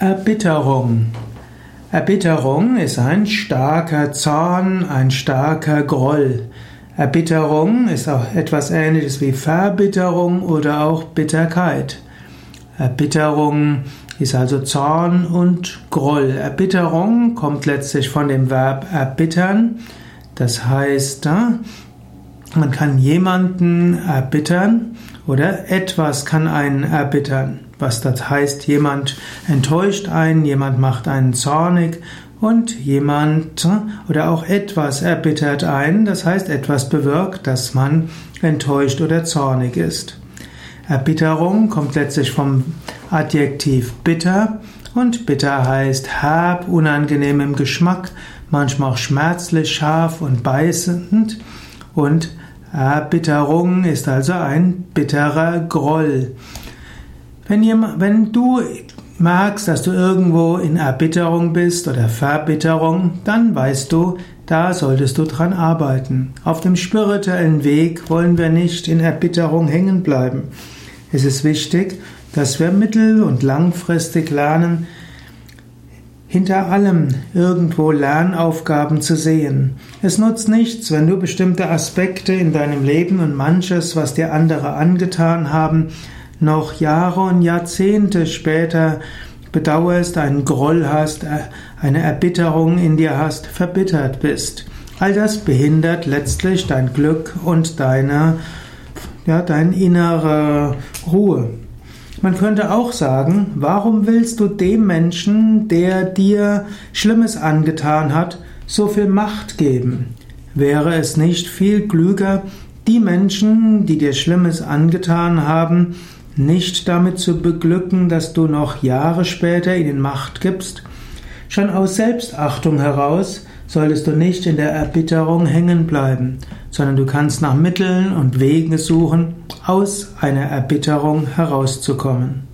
Erbitterung. Erbitterung ist ein starker Zorn, ein starker Groll. Erbitterung ist auch etwas ähnliches wie Verbitterung oder auch Bitterkeit. Erbitterung ist also Zorn und Groll. Erbitterung kommt letztlich von dem Verb erbittern. Das heißt, man kann jemanden erbittern oder etwas kann einen erbittern was das heißt, jemand enttäuscht einen, jemand macht einen zornig und jemand oder auch etwas erbittert einen, das heißt etwas bewirkt, dass man enttäuscht oder zornig ist. Erbitterung kommt letztlich vom Adjektiv bitter und bitter heißt herb, unangenehm im Geschmack, manchmal auch schmerzlich, scharf und beißend und Erbitterung ist also ein bitterer Groll. Wenn, jemand, wenn du merkst, dass du irgendwo in Erbitterung bist oder Verbitterung, dann weißt du, da solltest du dran arbeiten. Auf dem spirituellen Weg wollen wir nicht in Erbitterung hängen bleiben. Es ist wichtig, dass wir mittel- und langfristig lernen, hinter allem irgendwo Lernaufgaben zu sehen. Es nutzt nichts, wenn du bestimmte Aspekte in deinem Leben und manches, was dir andere angetan haben, noch Jahre und Jahrzehnte später bedauerst, einen Groll hast, äh, eine Erbitterung in dir hast, verbittert bist. All das behindert letztlich dein Glück und deine, ja, deine innere Ruhe. Man könnte auch sagen, warum willst du dem Menschen, der dir Schlimmes angetan hat, so viel Macht geben? Wäre es nicht viel klüger, die Menschen, die dir Schlimmes angetan haben, nicht damit zu beglücken, dass du noch Jahre später ihnen Macht gibst. Schon aus Selbstachtung heraus solltest du nicht in der Erbitterung hängen bleiben, sondern du kannst nach Mitteln und Wegen suchen, aus einer Erbitterung herauszukommen.